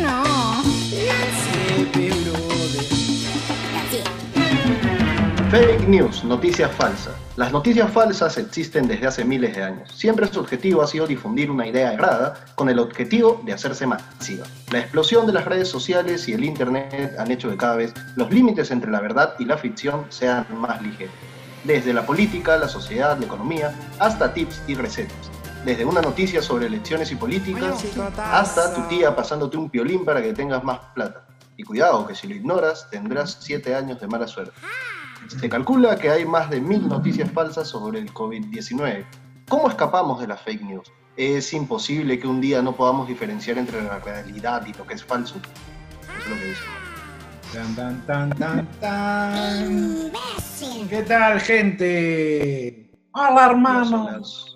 No. Fake news, noticias falsas. Las noticias falsas existen desde hace miles de años. Siempre su objetivo ha sido difundir una idea errada con el objetivo de hacerse masiva. La explosión de las redes sociales y el Internet han hecho que cada vez los límites entre la verdad y la ficción sean más ligeros. Desde la política, la sociedad, la economía, hasta tips y recetas. Desde una noticia sobre elecciones y políticas hasta tu tía pasándote un piolín para que tengas más plata. Y cuidado, que si lo ignoras tendrás 7 años de mala suerte. Se calcula que hay más de mil noticias falsas sobre el COVID-19. ¿Cómo escapamos de las fake news? ¿Es imposible que un día no podamos diferenciar entre la realidad y lo que es falso? Eso es lo que dice. Tan, tan, tan, tan, tan. ¿Qué tal, gente? Hola, hermanos.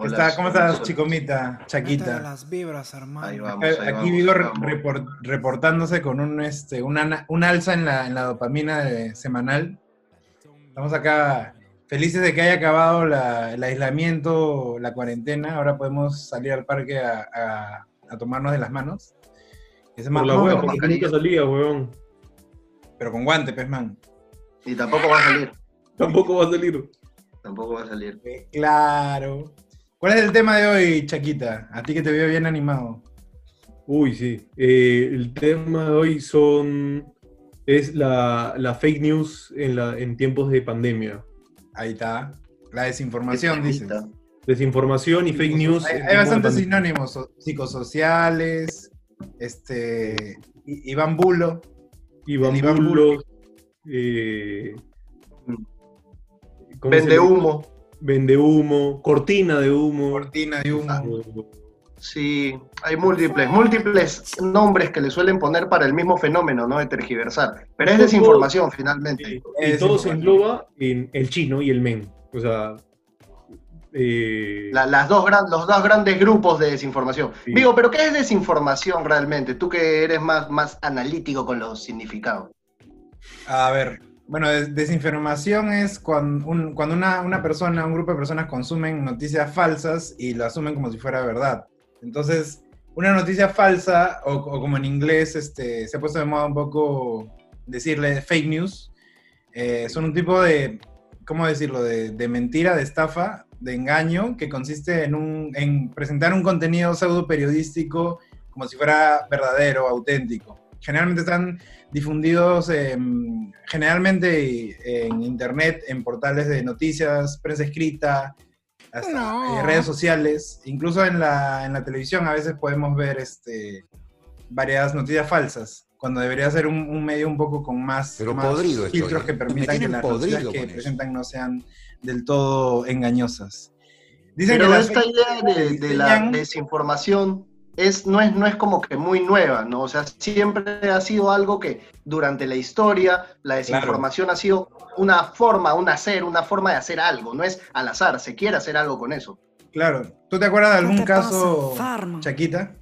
Hola, Está- ¿Cómo estás, hola. chicomita, Chaquita? las vibras, hermano. Ahí vamos, ahí Aquí vamos, re- vamos. report- reportándose con un, este, una, un alza en la, en la dopamina de- semanal. Estamos acá felices de que haya acabado la- el aislamiento, la cuarentena. Ahora podemos salir al parque a, a- a tomarnos de las manos. Ese Por la pero- porque nunca salía, weón. pero con guante, pues, man. Y tampoco va a salir. Tampoco va a salir. Tampoco va a salir. Eh, Claro. ¿Cuál es el tema de hoy, Chaquita? A ti que te veo bien animado. Uy, sí. Eh, el tema de hoy son es la, la fake news en, la, en tiempos de pandemia. Ahí está. La desinformación, dices. Desinformación y fake news. Hay, bastantes sinónimos, so- psicosociales, este, Iván Bulo, Iván Iván Bulos, eh, ¿cómo se Vende humo. Vende humo, cortina de humo. cortina de humo. Sí, hay múltiples, múltiples nombres que le suelen poner para el mismo fenómeno, ¿no? De tergiversar. Pero es Todo- desinformación finalmente. Y, todo se engloba en el chino y el men. O sea, eh, La- las dos gran- los dos grandes grupos de desinformación. Sí. Digo, pero ¿qué es desinformación realmente? Tú que eres más, más analítico con los significados. A ver, bueno, des- desinformación es cuando, un- cuando una, una persona, un grupo de personas consumen noticias falsas y lo asumen como si fuera verdad. Entonces, una noticia falsa, o, o como en inglés este, se ha puesto de moda un poco decirle fake news, eh, son un tipo de, ¿cómo decirlo?, de, de mentira, de estafa, de engaño, que consiste en, un, en presentar un contenido pseudo periodístico como si fuera verdadero, auténtico. Generalmente están difundidos em, generalmente en internet, en portales de noticias, prensa escrita, hasta No. eh, redes sociales, incluso en la, en la televisión a veces podemos ver este, varias noticias falsas, cuando debería ser un, un medio un poco con más, Pero más podrido estoy, filtros ¿eh? que permitan que las noticias que eso. presentan no sean del todo engañosas. Dicen Pero que esta idea de, la desinformación es, no, es, no es como que muy nueva, ¿no? O sea, siempre ha sido algo que durante la historia la desinformación ha sido una forma, un hacer, una forma de hacer algo, no es al azar, se quiere hacer algo con eso. Claro. ¿Tú te acuerdas de ¿Qué algún pasa, caso? Chaquita?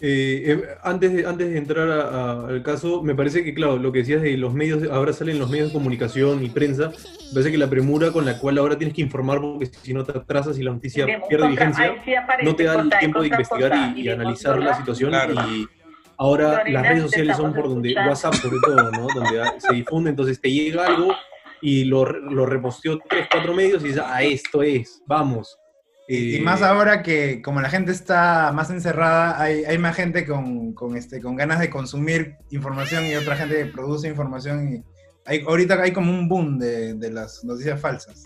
Eh, eh, antes, de, antes de entrar a- a- al caso, me parece que, claro, lo que decías de los medios, ahora salen los medios de comunicación y prensa, me parece que la premura con la cual ahora tienes que informar, porque si no te atrasas y la noticia pierde vigencia, no te da el tiempo de investigar y, y analizar la situación. Claro. Y ahora las redes sociales son por donde, WhatsApp sobre todo, ¿no? Donde se difunde, entonces te llega algo y lo, lo reposteó tres, cuatro medios y dices, ah, esto es, vamos. Y, y más ahora que como la gente está más encerrada, hay, hay más gente con, con, este, con ganas de consumir información y otra gente que produce información. Y hay, ahorita hay como un boom de, de las noticias falsas.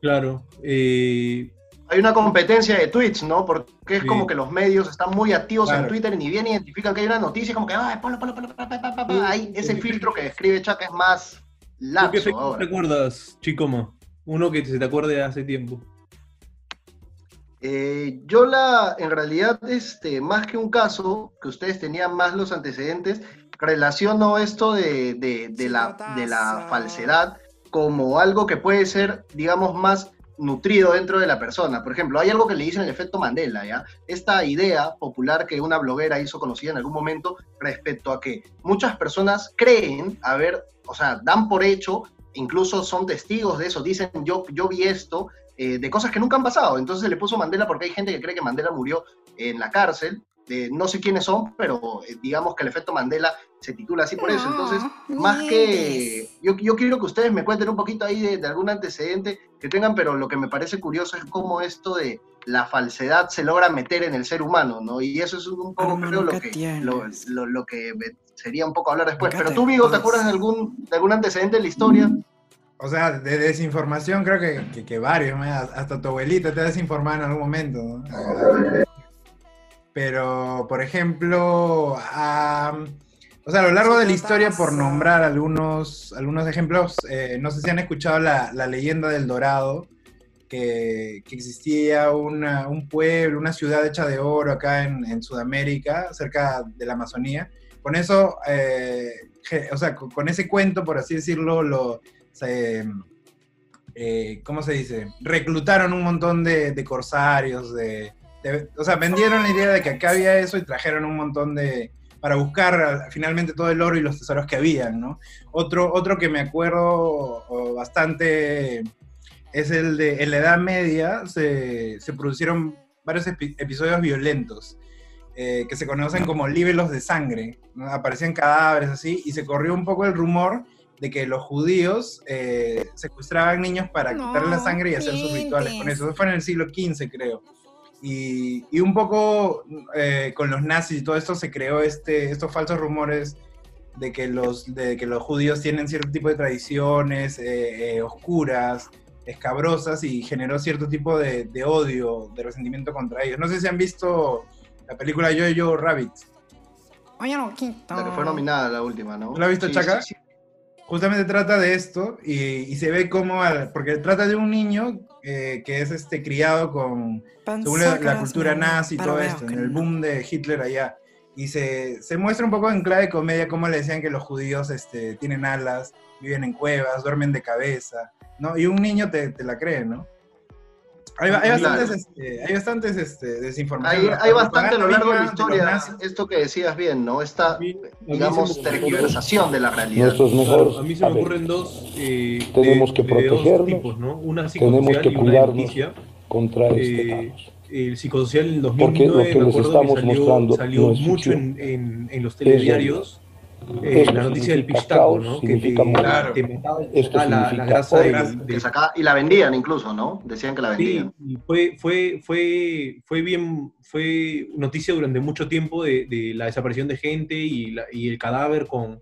Claro. eh, Hay una competencia de tweets, ¿no? Porque es Sí. como que los medios están muy activos Claro. en Twitter y ni bien identifican que hay una noticia, como que, ay, ponlo, ponlo, ponlo, pa, pa, pa, pa, pa". Hay ese filtro que describe Chaka es más ¿tú ¿Qué ahora. te acuerdas, Chicoma? Uno que se te acuerde de hace tiempo. Eh, yo la, en realidad, este, más que un caso, que ustedes tenían más los antecedentes, relaciono esto de, de- de la, de la falsedad como algo que puede ser, digamos, más nutrido dentro de la persona. Por ejemplo, hay algo que le dicen el efecto Mandela, ¿ya? Esta idea popular que una bloguera hizo conocida en algún momento respecto a que muchas personas creen haber, o sea, dan por hecho, incluso son testigos de eso, dicen yo, yo vi esto, eh, de cosas que nunca han pasado. Entonces se le puso Mandela porque hay gente que cree que Mandela murió en la cárcel. Eh, no sé quiénes son, pero eh, digamos que el efecto Mandela se titula así por eso. Entonces, más que... Yo, yo quiero que ustedes me cuenten un poquito ahí de, de algún antecedente que tengan, pero lo que me parece curioso es cómo esto de la falsedad se logra meter en el ser humano, ¿no? Y eso es un poco, creo, lo que, lo, lo- lo que sería un poco hablar después. Pero tú, Vigo, ¿te acuerdas de algún, de algún antecedente de la historia? O sea, de desinformación creo que, que, varios, hasta tu abuelita te ha desinformado en algún momento. ¿no? Pero, por ejemplo, am, o sea, a lo largo de la historia, por nombrar algunos, algunos ejemplos, eh, no sé si han escuchado la, la leyenda del Dorado, que, que existía una- un pueblo, una ciudad hecha de oro acá en, Sudamérica, cerca de la Amazonía. Con eso, eh, o sea, con, ese cuento, por así decirlo, lo, eh, ¿cómo se dice? Reclutaron un montón de, corsarios, de, o sea, vendieron la idea de que acá había eso y trajeron un montón de, para buscar finalmente todo el oro y los tesoros que habían, ¿no? Otro, otro que me acuerdo bastante es el de, en la Edad Media se, se produjeron varios epi- episodios violentos. Eh, que se conocen como libelos de sangre, ¿no? aparecían cadáveres así, y se corrió un poco el rumor de que los judíos eh, secuestraban niños para No, quitarle la sangre y hacer sus rituales con eso. Eso fue en el siglo XV, creo. Y, y un poco eh, con los nazis y todo esto se creó este, estos falsos rumores de que los, de que los judíos tienen cierto tipo de tradiciones eh, eh, oscuras, escabrosas, y generó cierto tipo de, de odio, de resentimiento contra ellos. No sé si han visto la película Yo-Yo Rabbit. Oye, loquito. La que fue nominada la última, ¿no? ¿Tú la has visto, Sí, Chaca? sí, sí. justamente trata de esto y, y se ve como, al- porque trata de un niño eh, que es este criado con, según la, la cultura nazi y todo esto, en el boom de Hitler allá. Y se, se muestra un poco en clave de comedia cómo le decían que los judíos este, tienen alas, viven en cuevas, duermen de cabeza, ¿no? Y un niño te, te la cree, ¿no? Hay, hay bastantes, este, hay bastantes este, desinformación. Hay, hay bastante a lo largo de la historia, nazis. esto que decías bien, ¿no? Esta, mí- digamos, tergiversación de la realidad. Mejores. a mí se me ocurren dos. eh, Tenemos de- que de dos protegernos, tipos, ¿no? Una tenemos psicosocial que y una de cuidarnos. noticia. contra este Eh. El psicosocial en Porque 2009 lo que me les acuerdo estamos que salió, mostrando salió no es mucho en, en- en los telediarios. Eh, la noticia del pistaco, ¿no? Que te. Claro. te la, la grasa del- del sacaba- y la vendían incluso, ¿no? Decían que la Sí, vendían. y fue, fue, fue, fue bien, fue noticia durante mucho tiempo de, de la desaparición de gente y, la- y el cadáver con,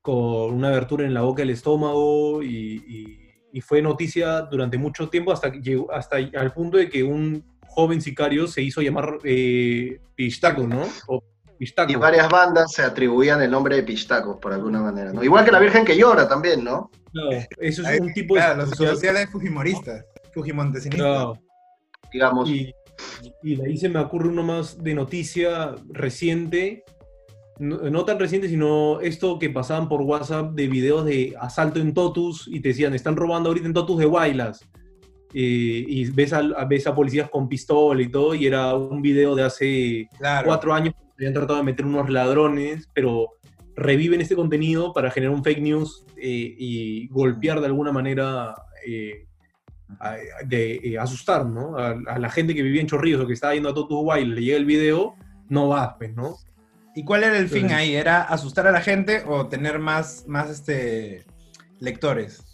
con una abertura en la boca del estómago y, y- y fue noticia durante mucho tiempo hasta que llegó, hasta al punto de que un joven sicario se hizo llamar eh, Pistaco, ¿no? O Pistaco. Y varias bandas se atribuían el nombre de Pistacos, por alguna manera, ¿no? Igual que la Virgen que llora también, ¿no? Claro, eso es un tipo de claro, los social- sociales fujimoristas, fujimontesinistas. Claro. Digamos. Y, y de ahí se me ocurre uno más de noticia reciente, no, no tan reciente, sino esto que pasaban por WhatsApp de videos de asalto en Totus y te decían, están robando ahorita en Totus de Guaylas. Eh, y ves a, a- ves a policías con pistola y todo, y era un video de hace Claro. cuatro años habían tratado de meter unos ladrones, pero reviven este contenido para generar un fake news eh, y golpear de alguna manera, eh, a- de eh, asustar, ¿no? A, a la gente que vivía en Chorrillos o que estaba yendo a Totus Wild, le llega el video, no vas, pues, ¿no? ¿Y cuál era el fin ahí? ¿Era asustar a la gente o tener más, más este, lectores?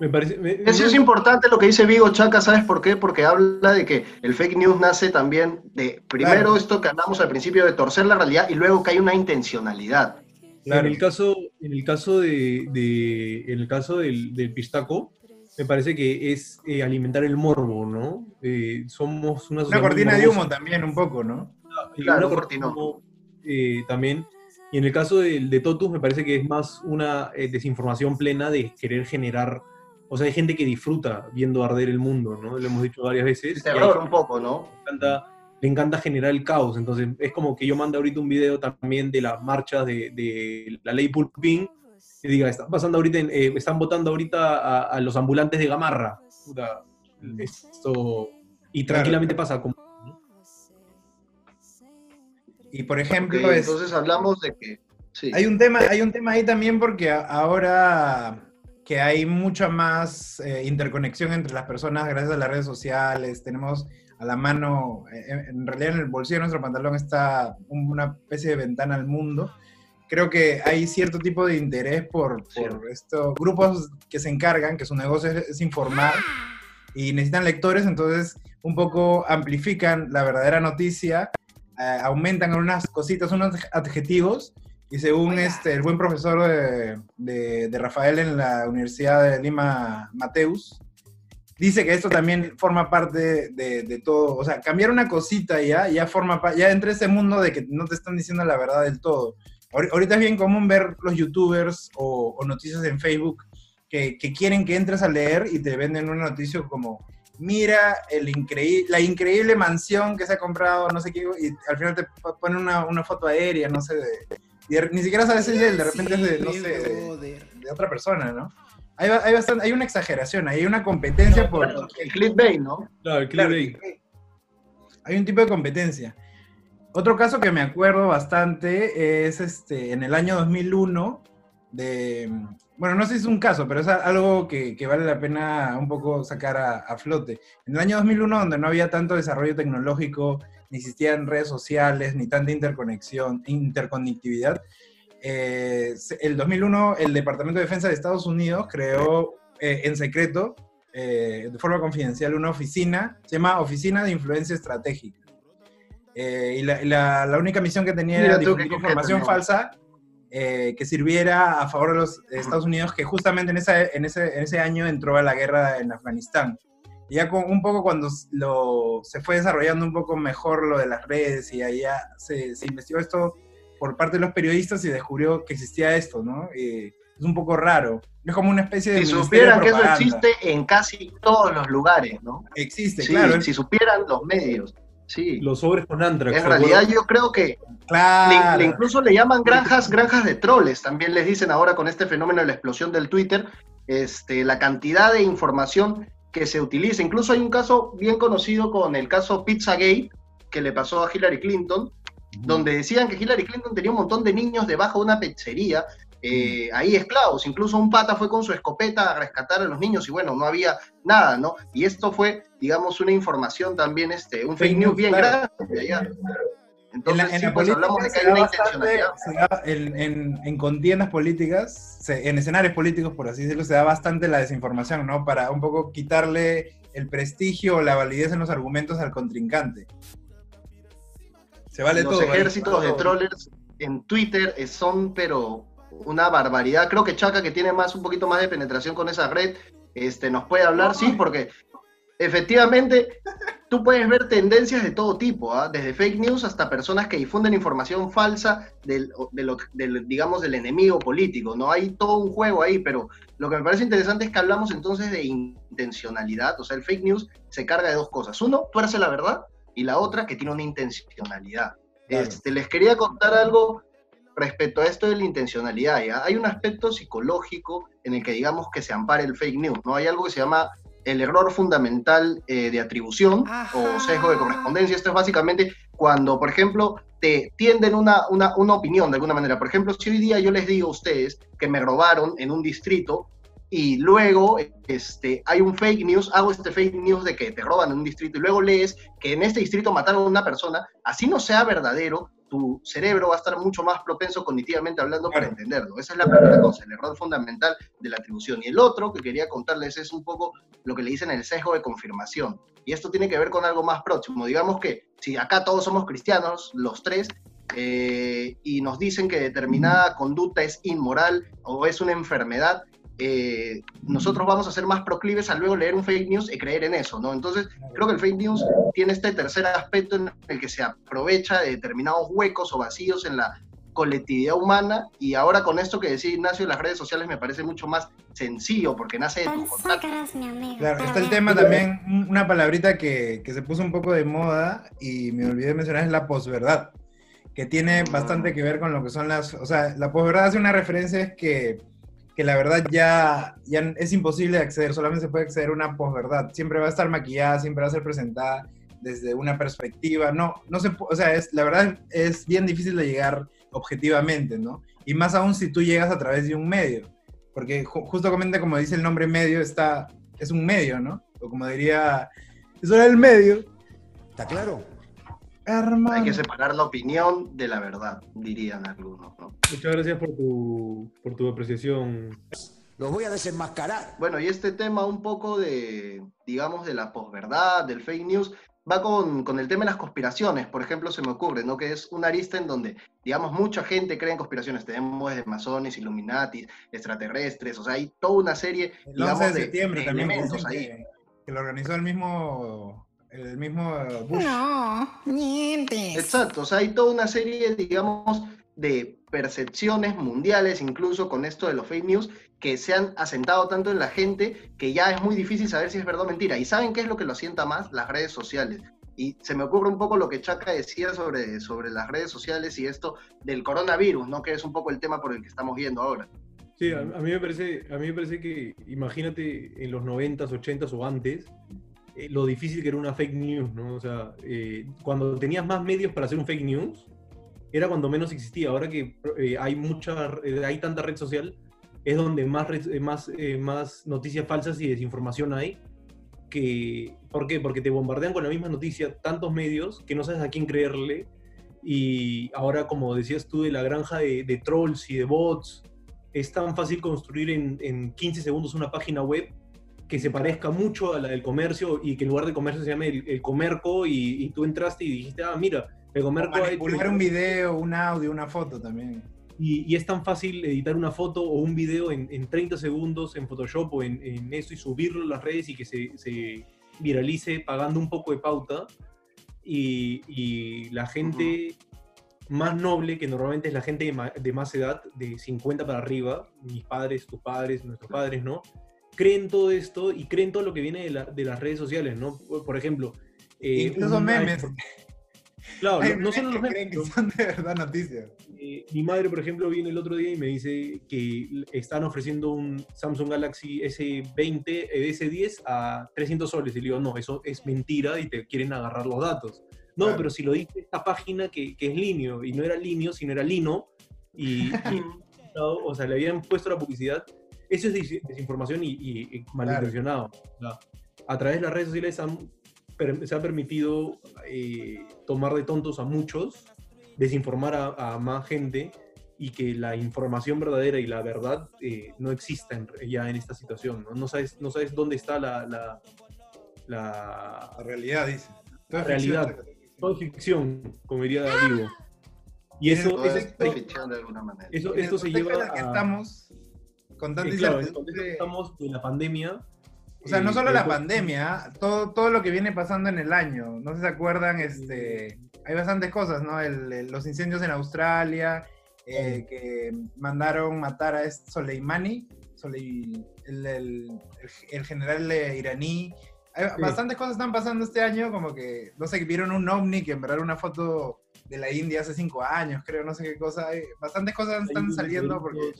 Me parece... me- Eso es importante lo que dice Vigo Chaca, ¿sabes por qué? Porque habla de que el fake news nace también de, primero Claro. esto que hablamos al principio de torcer la realidad y luego que hay una intencionalidad. Claro. En el caso, en el caso, de, de- en el caso del, del pistaco, me parece que es eh, alimentar el morbo, ¿no? Eh, somos una Una cortina de humo también, un poco, ¿no? y Claro, una cortina eh, también. Y en el caso del de Totus, me parece que es más una eh, desinformación plena de querer generar. O sea, hay gente que disfruta viendo arder el mundo, ¿no? Lo hemos dicho varias veces. hay Terror un poco, ¿no? le encanta, le encanta generar el caos. Entonces, es como que yo mando ahorita un video también de las marchas de, de la ley Pulpín y diga, están pasando ahorita, en- eh, están votando ahorita a, a los ambulantes de Gamarra. Puta, esto. Y Claro. tranquilamente pasa como. Y por ejemplo, es, entonces hablamos de que... Sí. hay, un tema, hay un tema ahí también porque ahora que hay mucha más eh, interconexión entre las personas gracias a las redes sociales. Tenemos a la mano, eh, en, en realidad en el bolsillo de nuestro pantalón está un- una especie de ventana al mundo. Creo que hay cierto tipo de interés por, por estos grupos que se encargan, que su negocio es, es informar y necesitan lectores, entonces un poco amplifican la verdadera noticia, eh, aumentan unas cositas, unos adjetivos, y según este, el buen profesor de, de- de Rafael en la Universidad de Lima, Mateus, dice que esto también forma parte de, de todo, o sea, cambiar una cosita ya, ya forma ya entra ese mundo de que no te están diciendo la verdad del todo. Ahor- Ahorita es bien común ver los youtubers o, o noticias en Facebook que, que quieren que entres a leer y te venden una noticia como, mira el increíble, la increíble mansión que se ha comprado, no sé qué, y al final te po- ponen una, una foto aérea, no sé, de, y ni siquiera sabes si es de, de repente es de, no sé, de, de otra persona, ¿no? Hay, ba- hay, bastante, hay una exageración, hay una competencia por... El clickbait, ¿no? Claro, el Claro, clickbait. hay un tipo de competencia. Otro caso que me acuerdo bastante es este, en el año 2001, de, bueno, no sé si es un caso, pero es a- algo que, que vale la pena un poco sacar a, a flote. En el año 2001, donde no había tanto desarrollo tecnológico, ni existían redes sociales, ni tanta interconexión, interconectividad, eh, el 2001 el Departamento de Defensa de Estados Unidos creó eh, en secreto, eh, de forma confidencial, una oficina, se llama Oficina de Influencia Estratégica. Eh, y la, la- la única misión que tenía Mira era difundir información ¿no? falsa eh, que sirviera a favor de los Estados Unidos, que justamente en, esa- en, ese, en ese año entró a la guerra en Afganistán. Y ya con, un poco cuando lo, se fue desarrollando un poco mejor lo de las redes y allá se, se investigó esto por parte de los periodistas y descubrió que existía esto, ¿no? Y es un poco raro. Es como una especie de... Si de supieran que eso existe en casi todos los lugares, ¿no? Existe, Sí, claro. si supieran los medios. Sí. Los sobres con Antrax. En ¿se realidad yo creo que le, claro. le incluso le llaman granjas, granjas de troles, también les dicen ahora con este fenómeno de la explosión del Twitter, este, la cantidad de información que se utiliza. Incluso hay un caso bien conocido con el caso Pizzagate, que le pasó a Hillary Clinton, donde decían que Hillary Clinton tenía un montón de niños debajo de una pizzería, eh, ahí esclavos. Incluso un pata fue con su escopeta a rescatar a los niños y bueno, no había nada, ¿no? Y esto fue, digamos, una información también, este, un fake, Fake news news, bien claro. grande allá. En Entonces, la, en sí, la pues política hablamos de que se hay una bastante- intencionalidad. en, en- en contiendas políticas, se- en escenarios políticos, por así decirlo, se da bastante la desinformación, ¿no? Para un poco quitarle el prestigio o la validez en los argumentos al contrincante. Se vale los todo. ¿vale? ejércitos de trollers en Twitter son, pero una barbaridad. Creo que Chaca, que tiene más un poquito más de penetración con esa red, este, nos puede hablar, sí, porque efectivamente tú puedes ver tendencias de todo tipo, ¿ah? desde fake news hasta personas que difunden información falsa del, digamos, del enemigo político. No hay todo un juego ahí, pero lo que me parece interesante es que hablamos entonces de intencionalidad. O sea, el fake news se carga de dos cosas. Uno, tuerce la verdad, y la otra, que tiene una intencionalidad. Claro. Este, les quería contar algo respecto a esto de la intencionalidad. ¿ya? Hay un aspecto psicológico en el que digamos que se ampara el fake news. ¿no? Hay algo que se llama el error fundamental eh, de atribución Ajá. o sesgo de correspondencia. Esto es básicamente cuando, por ejemplo, te tienden una, una, una opinión de alguna manera. Por ejemplo, si hoy día yo les digo a ustedes que me robaron en un distrito y luego este, hay un fake news, hago este fake news de que te roban en un distrito y luego lees que en este distrito mataron a una persona, así no sea verdadero, tu cerebro va a estar mucho más propenso cognitivamente hablando para entenderlo. Esa es la primera cosa, el error fundamental de la atribución. Y el otro que quería contarles es un poco lo que le dicen el sesgo de confirmación. Y esto tiene que ver con algo más próximo. Digamos que si acá todos somos cristianos, los tres, eh, y nos dicen que determinada conducta es inmoral o es una enfermedad, eh, nosotros vamos a ser más proclives a luego leer un fake news y creer en eso, ¿no? Entonces, creo que el fake news tiene este tercer aspecto en el que se aprovecha de determinados huecos o vacíos en la colectividad humana y ahora con esto que decía Ignacio, las redes sociales me parece mucho más sencillo porque nace de mi amigo. Claro, está el tema también, un- una palabrita que, que se puso un poco de moda y me olvidé de mencionar es la posverdad, que tiene bastante que ver con lo que son las, o sea, la posverdad hace una referencia es que, que la verdad ya, ya es imposible de acceder, solamente se puede acceder a una posverdad, siempre va a estar maquillada, siempre va a ser presentada desde una perspectiva, no, no se, o sea, es, la verdad es bien difícil de llegar objetivamente, ¿no? Y más aún si tú llegas a través de un medio. porque ju- justamente como dice el nombre medio, está, es un medio, ¿no? O como diría, eso era el medio. ¿Está claro? Hermano. Hay que separar la opinión de la verdad, dirían algunos, ¿no? Muchas gracias por tu, por tu apreciación. Los voy a desenmascarar. Bueno, y este tema un poco de, digamos, de la posverdad, del fake news, va con, con el tema de las conspiraciones, por ejemplo, se me ocurre, ¿no? Que es una arista en donde, digamos, mucha gente cree en conspiraciones. Tenemos desde masones, illuminatis, extraterrestres, o sea, hay toda una serie, El digamos, 11 de de, septiembre de también, elementos ahí. que, que lo organizó el mismo, el mismo Bush. No, mientes. Exacto, o sea, hay toda una serie, digamos, de percepciones mundiales, incluso con esto de los fake news, que se han asentado tanto en la gente que ya es muy difícil saber si es verdad o mentira. ¿Y saben qué es lo que lo asienta más? Las redes sociales. Y se me ocurre un poco lo que Chaca decía sobre, sobre las redes sociales y esto del coronavirus, ¿no? Que es un poco el tema por el que estamos viendo ahora. Sí, a, a mí me parece, a mí me parece que, imagínate en los 90s, 80s o antes, eh, lo difícil que era una fake news, ¿no? O sea, eh, cuando tenías más medios para hacer un fake news, era cuando menos existía. Ahora que eh, hay mucha, hay tanta red social, es donde más, más, más noticias falsas y desinformación hay. ¿Por qué? Porque te bombardean con la misma noticia tantos medios que no sabes a quién creerle. Y ahora, como decías tú, de la granja de, de trolls y de bots, es tan fácil construir en, en 15 segundos una página web que se parezca mucho a la del comercio y que en lugar de comercio se llame el, el comerco y, y tú entraste y dijiste, ah, mira, el O comerco hecho manipular un video, un audio, una foto también. y, y es tan fácil editar una foto o un video en, en 30 segundos en Photoshop o en, en eso y subirlo a las redes y que se, se viralice pagando un poco de pauta. Y, y la gente más noble, que normalmente es la gente de, ma- de más edad, de 50 para arriba, mis padres, tus padres, nuestros padres, ¿no? Creen todo esto y creen todo lo que viene de, la- de las redes sociales, ¿no? Por, ejemplo... eh, Incluso memes. Claro, Hay no, solo los memes. creen que son de verdad noticias. Eh, mi madre, por ejemplo, viene el otro día y me dice que están ofreciendo un Samsung Galaxy S20, eh, S10 a 300 soles. Y le digo, no, eso es mentira y te quieren agarrar los datos. No, Claro. pero si lo dice esta página que, que es Linio, y no era Linio, sino era Lino, y, y- o sea, le habían puesto la publicidad. Eso es desinformación y, y- y malintencionado. A través de las redes sociales han se ha permitido eh, tomar de tontos a muchos, desinformar a, a más gente y que la información verdadera y la verdad eh, no existen ya en esta situación. No, no, sabes, no sabes dónde está la, la, la- La realidad, dice. Todo es realidad. ficción. todo es ficción, como diría Diego. Y eso, eso, es ficción de alguna manera. eso- esto se lleva que estamos con tanta claro, incertidumbre. estamos de la pandemia. O sea, no solo la pandemia, todo, todo lo que viene pasando en el año. No sé si se acuerdan, este, hay bastantes cosas, ¿no? El- el- los incendios en Australia, eh, que mandaron matar a este Soleimani, Solei- el, general iraní. Hay Sí. Bastantes cosas están pasando este año, como que, no sé, vieron un ovni, que en verdad era una foto de la India hace cinco años, creo, no sé qué cosa. Hay- bastantes cosas están saliendo porque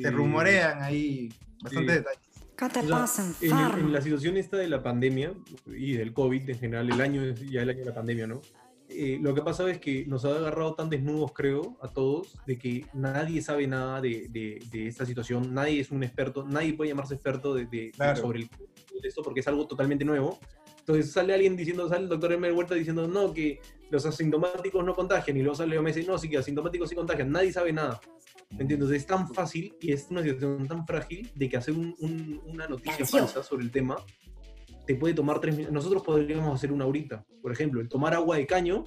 se rumorean ahí bastantes sí. detalles. ¿Qué te O sea, pasa, en, en la situación esta de la pandemia y del COVID en general, el año es ya el año de la pandemia, ¿no? Eh, lo que ha pasado es que nos ha agarrado tan desnudos, creo, a todos, de que nadie sabe nada de, de- de esta situación, nadie es un experto, nadie puede llamarse experto de, de- Claro. sobre el, de esto porque es algo totalmente nuevo. Entonces sale alguien diciendo, sale el doctor Emer Huerta diciendo, no, que los asintomáticos no contagian, y luego sale Leo Messi, no, sí que asintomáticos sí contagian, nadie sabe nada. ¿Me entiendes? Es tan fácil y es una situación tan frágil de que hacer un- un- una noticia falsa sobre el tema te puede tomar tres minutos. Nosotros podríamos hacer una ahorita. Por ejemplo, el tomar agua de caño,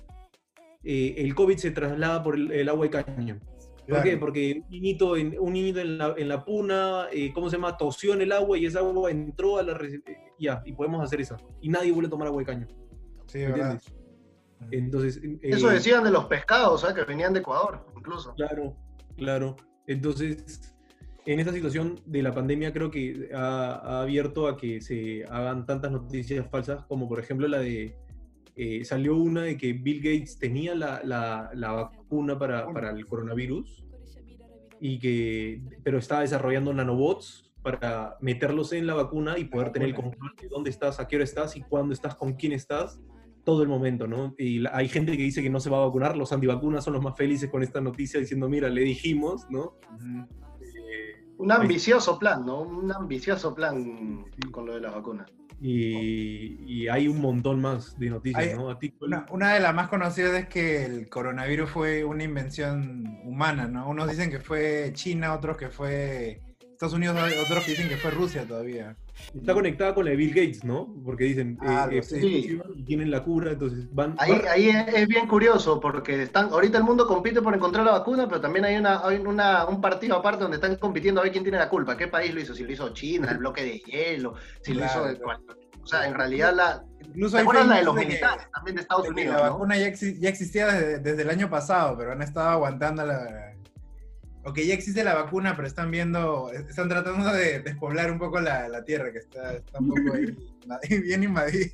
eh, el COVID se traslada por el, el agua de caño. ¿Por Claro. qué? Porque un niñito en, un niñito en, la, en la puna, eh, ¿cómo se llama? Tosió en el agua y esa agua entró a la... eh, Ya, y podemos hacer eso. Y nadie vuelve a tomar agua de caño. Sí, ¿Me verdad. entiendes? Entonces... eh, Eso decían de los pescados, ¿sabes? Que venían de Ecuador, incluso. Claro, claro. Entonces, en esta situación de la pandemia creo que ha, ha abierto a que se hagan tantas noticias falsas como por ejemplo la de... eh, salió una de que Bill Gates tenía la, la- la vacuna para, para el coronavirus, y que, pero estaba desarrollando nanobots para meterlos en la vacuna y poder tener el control de dónde estás, a qué hora estás y cuándo estás, con quién estás, todo el momento, ¿no? Y la- hay gente que dice que no se va a vacunar, los antivacunas son los más felices con esta noticia diciendo, mira, le dijimos, ¿no? Eh, Un ambicioso plan, ¿no? Un ambicioso plan con lo de las vacunas. Y, y hay un montón más de noticias, Hay- ¿no? A ti, ¿cuál- Una, una de las más conocidas es que el coronavirus fue una invención humana, ¿no? Unos dicen que fue China, otros que fue Estados Unidos, otros que dicen que fue Rusia todavía. Está conectada con la de Bill Gates, ¿no? Porque dicen, eh, Ah, eh, sí. y tienen la cura, entonces van... Ahí, van- ahí es, es bien curioso porque están, ahorita el mundo compite por encontrar la vacuna, pero también hay, una, hay una, un partido aparte donde están compitiendo a ver quién tiene la culpa, qué país lo hizo, si lo hizo China, el bloque de hielo, si lo hizo... o sea, en realidad la... Incluso ¿Te hay acuerdas la de los news que- militares también de Estados de Unidos, la no? vacuna ya, exi- ya existía desde, desde el año pasado, pero han estado aguantando la... O que ya existe la vacuna, pero están viendo, están tratando de despoblar un poco la, la tierra, que está, está un poco ahí, bien invadida.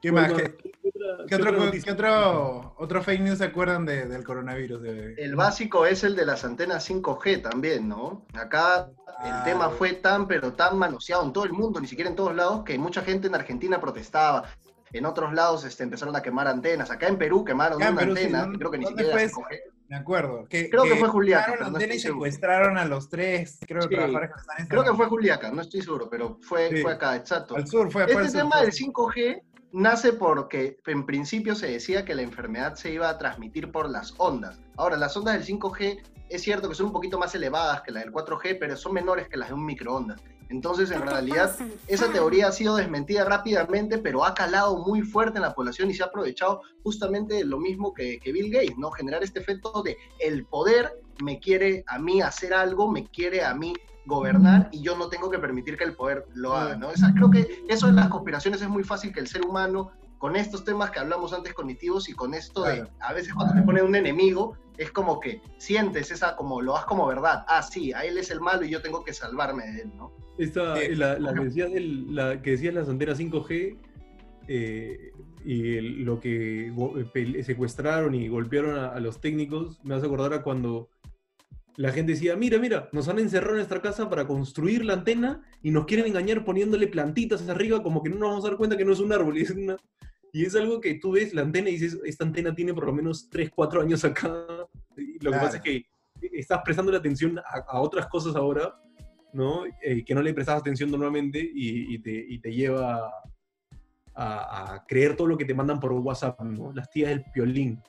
¿Qué ¿cuál más? ¿Qué, ¿Qué otra- qué otro, otra qué otro, otro fake news se acuerdan de- del coronavirus? De- El básico es el de las antenas 5G también, ¿no? Acá el Ah, tema fue tan, pero tan manoseado en todo el mundo, ni siquiera en todos lados, que mucha gente en Argentina protestaba. En otros lados este, empezaron a quemar antenas. Acá en Perú quemaron Acá una Perú, sí, antena, ¿dónde- creo que ni siquiera era fue 5G. Me acuerdo. Que, Creo que fue Juliaca, no y secuestraron a los tres, creo, Sí. que están Creo que fue Juliaca, no estoy seguro, pero fue, Sí. fue acá, exacto. Al sur, fue, Este tema del al sur. 5G nace porque en principio se decía que la enfermedad se iba a transmitir por las ondas. Ahora, las ondas del 5G es cierto que son un poquito más elevadas que las del 4G, pero son menores que las de un microondas. Entonces, en realidad, esa teoría ha sido desmentida rápidamente, pero ha calado muy fuerte en la población y se ha aprovechado justamente de lo mismo que, que Bill Gates, ¿no? Generar este efecto de el poder me quiere a mí hacer algo, me quiere a mí gobernar y yo no tengo que permitir que el poder lo haga, ¿no? Esa, creo que eso en las conspiraciones es muy fácil que el ser humano, con estos temas que hablamos antes cognitivos y con esto de, a veces cuando te ponen un enemigo, es como que sientes esa, como lo das como verdad, ah, sí, a él es el malo y yo tengo que salvarme de él, ¿no? Esta, Sí. la, la que decías del- la que decías las antenas 5G eh, y el- lo que pe- secuestraron y golpearon a, a los técnicos, me hace acordar a cuando la gente decía, mira, mira, nos han encerrado en nuestra casa para construir la antena y nos quieren engañar poniéndole plantitas arriba como que no nos vamos a dar cuenta que no es un árbol. Y es, una- y es algo que tú ves la antena y dices, esta antena tiene por lo menos 3, 4 años acá. Y lo que pasa es que estás prestando la atención a, a otras cosas ahora ¿no? Eh, que no le prestabas atención normalmente y, y te, y te lleva a, a creer todo lo que te mandan por WhatsApp, ¿no? Las tías del piolín.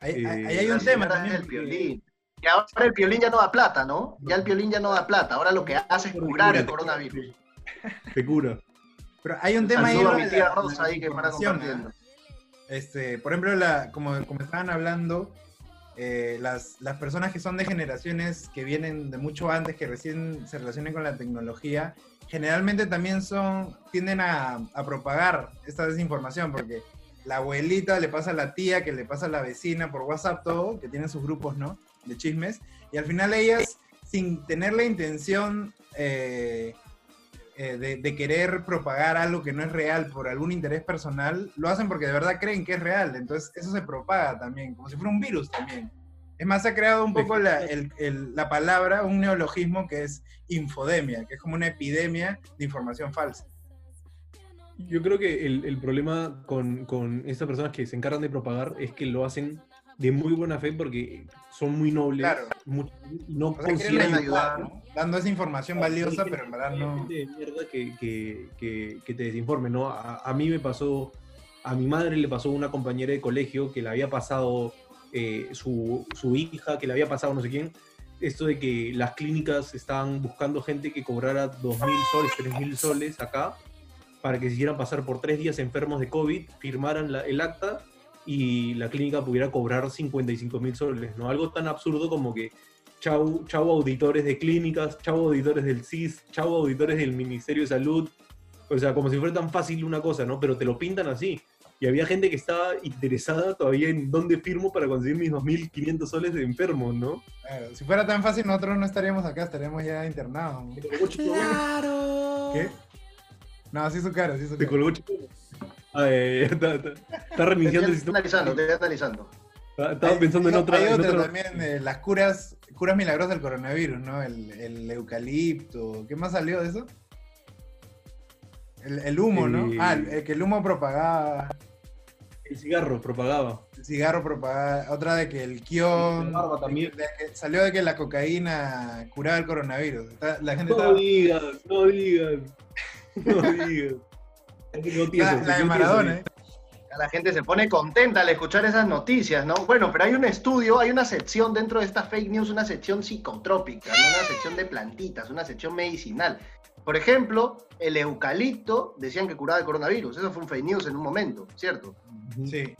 Ahí, Eh, ahí hay un tema también. del piolín. Que ahora el piolín ya no da plata, ¿no? Ya el piolín ya no da plata. Ahora lo que hace es curar el coronavirus. Te cura. Pero hay un tema ahí. Saludo a ¿no? mi de tía la- Rosa la ahí que para información, compartiendo. ¿ah? Este, por ejemplo, la, como, como estaban hablando, eh, las, las personas que son de generaciones que vienen de mucho antes, que recién se relacionan con la tecnología, generalmente también son, tienden a, a propagar esta desinformación, porque la abuelita le pasa a la tía, que le pasa a la vecina por WhatsApp, todo, que tienen sus grupos, ¿no? De chismes, y al final ellas, sin tener la intención eh, eh, de, de querer propagar algo que no es real por algún interés personal, lo hacen porque de verdad creen que es real. Entonces eso se propaga también, como si fuera un virus también. Es más, se ha creado un poco la, el- el- la palabra, un neologismo que es infodemia, que es como una epidemia de información falsa. Yo creo que el, el problema con, con estas personas que se encargan de propagar es que lo hacen de muy buena fe porque son muy nobles, Claro. muy- no O sea, quieren consideran ayudar, ¿no? Dando esa información valiosa, pero en verdad no. de mierda que, que, que, que te desinforme, ¿no? A, a mí me pasó, a mi madre le pasó una compañera de colegio que le había pasado eh, su, su hija, que le había pasado no sé quién, esto de que las clínicas estaban buscando gente que cobrara 2.000 soles, 3.000 soles acá, para que se hicieran pasar por tres días enfermos de COVID, firmaran la- el acta y la clínica pudiera cobrar 55 mil soles, ¿no? Algo tan absurdo como que chau, chau auditores de clínicas, chau auditores del CIS, chau auditores del Ministerio de Salud, o sea, como si fuera tan fácil una cosa, ¿no? Pero te lo pintan así. Y había gente que estaba interesada todavía en dónde firmo para conseguir mis 2.500 soles de enfermo, ¿no? Claro, si fuera tan fácil, nosotros no estaríamos acá, estaríamos ya internados. ¿no? Claro. ¿Qué? No, sí su cara, sí su Te cara. colgó chico. Ah, eh, está, está- está reiniciando el Estoy sistema. analizando, estoy analizando. Estaba pensando en otra. Hay otra también, eh, las curas, curas milagrosas del coronavirus, ¿no? El, el eucalipto. ¿Qué más salió de eso? El, el humo, ¿no? Eh, Ah, el, que el humo propagaba. El cigarro propagaba. El cigarro propagaba, otra de que el kion, La barba también. de que salió de que la cocaína curaba el coronavirus. Está- La gente No estaba... digas, no digas. No digas. La, la de Maradona. ¿eh? La gente se pone contenta al escuchar esas noticias, ¿no? Bueno, pero hay un estudio, hay una sección dentro de esta fake news, una sección psicotrópica, ¿no? una sección de plantitas, una sección medicinal. Por ejemplo, el eucalipto decían que curaba el coronavirus. Eso fue un fake news en un momento, ¿cierto? Sí.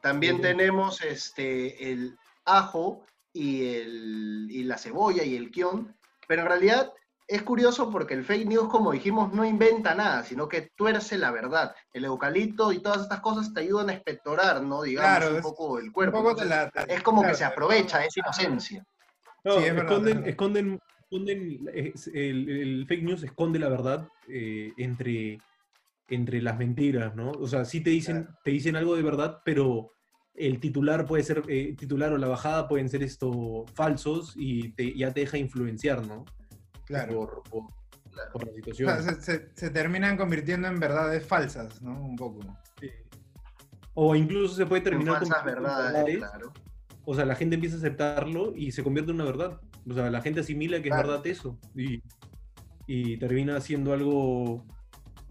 También Sí. tenemos este, el ajo y, el, y la cebolla y el kion, pero en realidad es curioso porque el fake news, como dijimos, no inventa nada, sino que tuerce la verdad. El eucalipto y todas estas cosas te ayudan a expectorar, ¿no? Digamos, Claro, un es- poco el cuerpo. poco te Entonces, la- es como claro, que se aprovecha esa inocencia. No, Sí, es esconden, esconden, esconden- es- el, el fake news esconde la verdad eh, entre, entre las mentiras, ¿no? O sea, sí te dicen, Claro. te dicen algo de verdad, pero el titular puede ser, eh, titular o la bajada pueden ser esto falsos y te, ya te deja influenciar, ¿no? Claro. Por, por, por la O situación. sea, se, se- se terminan convirtiendo en verdades falsas, ¿no? Un poco. Sí. O incluso se puede terminar falsas convirtiendo en verdades, verdades. claro. O sea, la gente empieza a aceptarlo y se convierte en una verdad. O sea, la gente asimila que Claro. es verdad eso. Y, y termina siendo algo,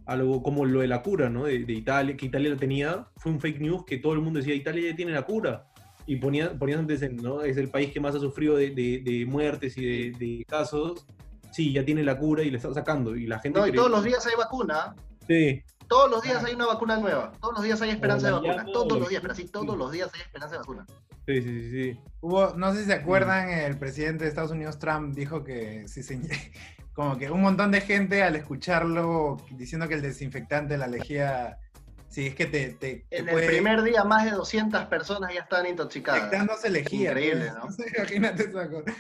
algo como lo de la cura, ¿no? De, de Italia, que Italia la tenía. Fue un fake news que todo el mundo decía, Italia ya tiene la cura. Y ponía, ponían antes, en, ¿no? Es el país que más ha sufrido de, de- de muertes y de, de casos. Sí, ya tiene la cura y le está sacando. Y la gente... No, y cree- todos los días hay vacuna. Sí, Todos los días hay una vacuna nueva. Todos los días hay esperanza de vacuna. Todos lo los días, pero sí, todos los días hay esperanza de vacuna. sí, sí, sí, sí. Hubo, no sé si se acuerdan, el presidente de Estados Unidos, Trump, dijo que si se- como que un montón de gente al escucharlo diciendo que el desinfectante, la lejía, si es que te, te, te En el primer día, más de 200 personas ya estaban intoxicadas. Inyectándose lejía. Increíble, pues. ¿no? Imagínate esa cosa.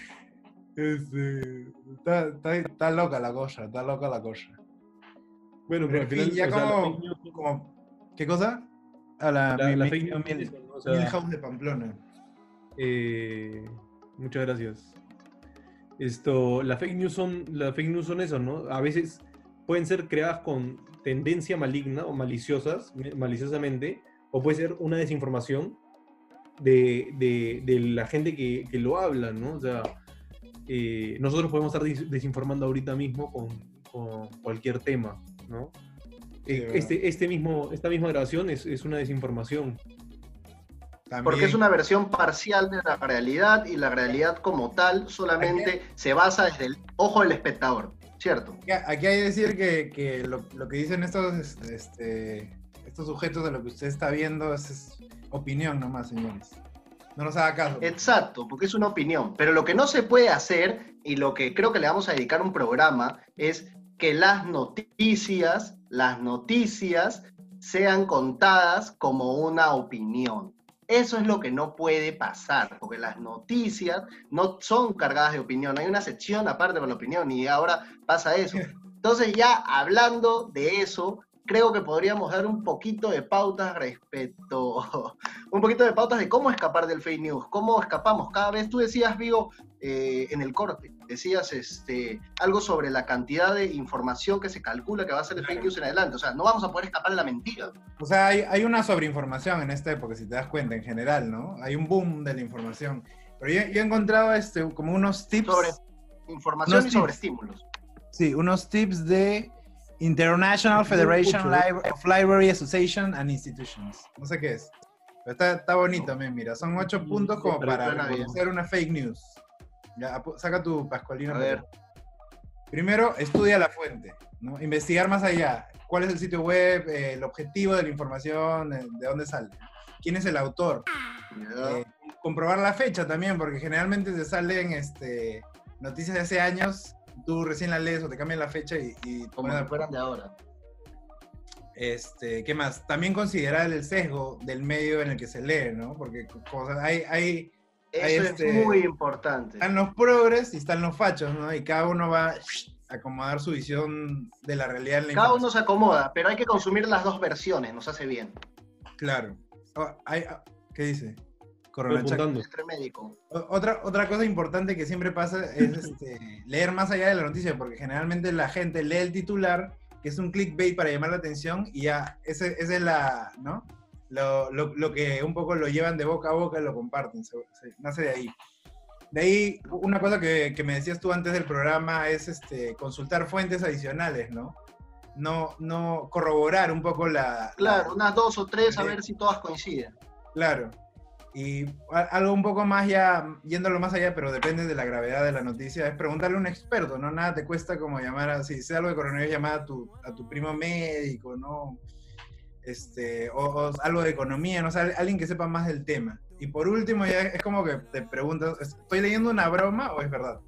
Este, está, está- está loca la cosa, está loca la cosa. Bueno, Pero pero al en fin, final... ya sea, la como- ¿Qué cosa? A la, la- mi- la mi- fake news. O sea, Milhouse de Pamplona. Eh, muchas gracias. Esto, las fake news son, las fake news son eso, ¿no? A veces pueden ser creadas con tendencia maligna o maliciosas, maliciosamente, o puede ser una desinformación de, de- de la gente que, que lo habla, ¿no? O sea, eh, nosotros podemos estar desinformando ahorita mismo con, con cualquier tema, ¿no? Sí, Eh, este, este mismo, esta misma grabación es, es una desinformación. Porque es una versión parcial de la realidad y la realidad como tal solamente se basa desde el ojo del espectador, ¿cierto? Aquí- Aquí hay que decir que, que lo, lo que dicen estos, este, estos sujetos de lo que usted está viendo es, es opinión nomás, señores. No nos haga caso. Exacto, porque es una opinión. Pero lo que no se puede hacer, y lo que creo que le vamos a dedicar un programa, es que las noticias, las noticias sean contadas como una opinión. Eso es lo que no puede pasar, porque las noticias no son cargadas de opinión. Hay una sección aparte para la opinión y ahora pasa eso. Entonces ya hablando de eso, creo que podríamos dar un poquito de pautas respecto, un poquito de pautas de cómo escapar del fake news, cómo escapamos. Cada vez tú decías, Vigo, eh, en el corte, decías este, algo sobre la cantidad de información que se calcula que va a ser el fake news en adelante. O sea, no vamos a poder escapar de la mentira. O sea, hay, hay una sobreinformación en esta época, si te das cuenta, en general, ¿no? Hay un boom de la información. Pero yo, yo he encontrado este, como unos tips. Sobre información y sí. sobre estímulos. Sí, unos tips de International Federation. Libra- of Library Association and Institutions. No sé qué es. Pero está, está bonito, mira. Son ocho puntos como para reconocer una fake news. Ya, saca tu pascualina. A ver. Primero, estudia la fuente, ¿no? Investigar más allá. ¿Cuál es el sitio web? eh, el objetivo de la información, eh, de dónde sale. ¿Quién es el autor? Eh, comprobar la fecha también, porque generalmente te salen este, noticias de hace años, tú recién la lees o te cambian la fecha y, como si fueran de ahora. este, ¿qué más? También considerar el sesgo del medio en el que se lee, ¿no? Porque hay, hay, Eso este- es muy importante. están los progres y están los fachos, ¿no? Y cada uno va a acomodar su visión de la realidad en la Cada uno se acomoda, pero hay que consumir las dos versiones, nos hace bien. Claro. Oh, ah, ¿Qué dice? Estoy Corona Chac. apuntando. Entre médico. O- Otra, otra cosa importante que siempre pasa es este, leer más allá de la noticia, porque generalmente la gente lee el titular, que es un clickbait para llamar la atención, y ya, ese, esa es la, ¿no? lo, lo- lo que un poco lo llevan de boca a boca lo comparten, se- se- nace de ahí. De ahí, una cosa que, que me decías tú antes del programa es este, consultar fuentes adicionales, ¿no? No, no corroborar un poco la... Claro, la- unas dos o tres a ver si todas coinciden. Claro. Y algo un poco más ya, yéndolo más allá, pero depende de la gravedad de la noticia, es preguntarle a un experto, ¿no? Nada te cuesta como llamar a, si sea algo de coronavirus, llamar a tu, a tu primo médico, ¿no? Este, o, o algo de economía, ¿no? O sea, alguien que sepa más del tema. Y por último, ya es como que te preguntas, ¿estoy leyendo una broma o es verdad?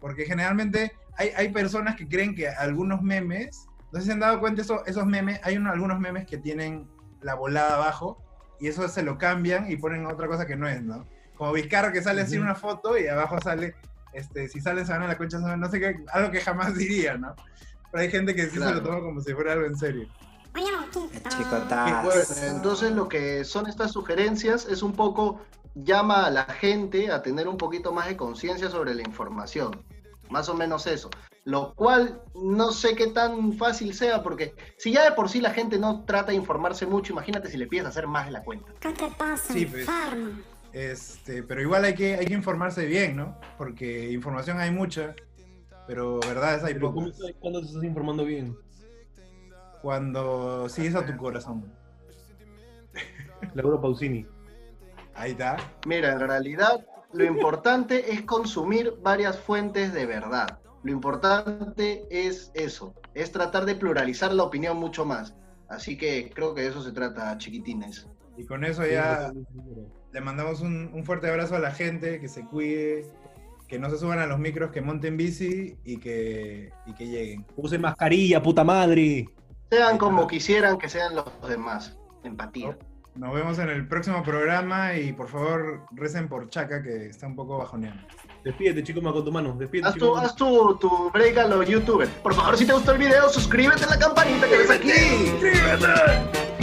Porque generalmente hay, hay personas que creen que algunos memes, no sé si han dado cuenta, eso- esos memes, hay uno- algunos memes que tienen la volada abajo y eso se lo cambian y ponen otra cosa que no es, ¿no? Como Vizcarra que sale así en una foto y abajo sale, este, si sale se van a la concha, se van- no sé qué, algo que jamás diría, ¿no? Pero hay gente que sí se lo toma como si fuera algo en serio. Chicotas. Bueno, entonces lo que son estas sugerencias es un poco llama a la gente a tener un poquito más de conciencia sobre la información. Más o menos eso. Lo cual no sé qué tan fácil sea, porque si ya de por sí la gente no trata de informarse mucho, imagínate si le pides hacer más de la cuenta. ¿Qué te pasa, Sí, pues. Este, pero igual hay que, hay que informarse bien, ¿no? Porque información hay mucha, pero verdades hay Pero ¿cómo pocas. sabes cuándo te estás informando bien? Cuando sigues a tu corazón. Laura Pausini. Ahí está. Mira, en realidad lo importante es consumir varias fuentes de verdad. Lo importante es eso, es tratar de pluralizar la opinión mucho más. Así que creo que de eso se trata, chiquitines. Y con eso ya le mandamos un, un fuerte abrazo a la gente, que se cuide, que no se suban a los micros, que monten bici y que, y que lleguen. Usen mascarilla, puta madre. Sean como quisieran que sean los demás. Empatía. Nos vemos en el próximo programa y por favor recen por Chaca, que está un poco bajoneando. Despídete, chico Macotomano. Despídete, Haz tu, haz tu, tu break a los youtubers. Por favor, si te gustó el video, suscríbete a la campanita que ves aquí. ¡Suscríbete!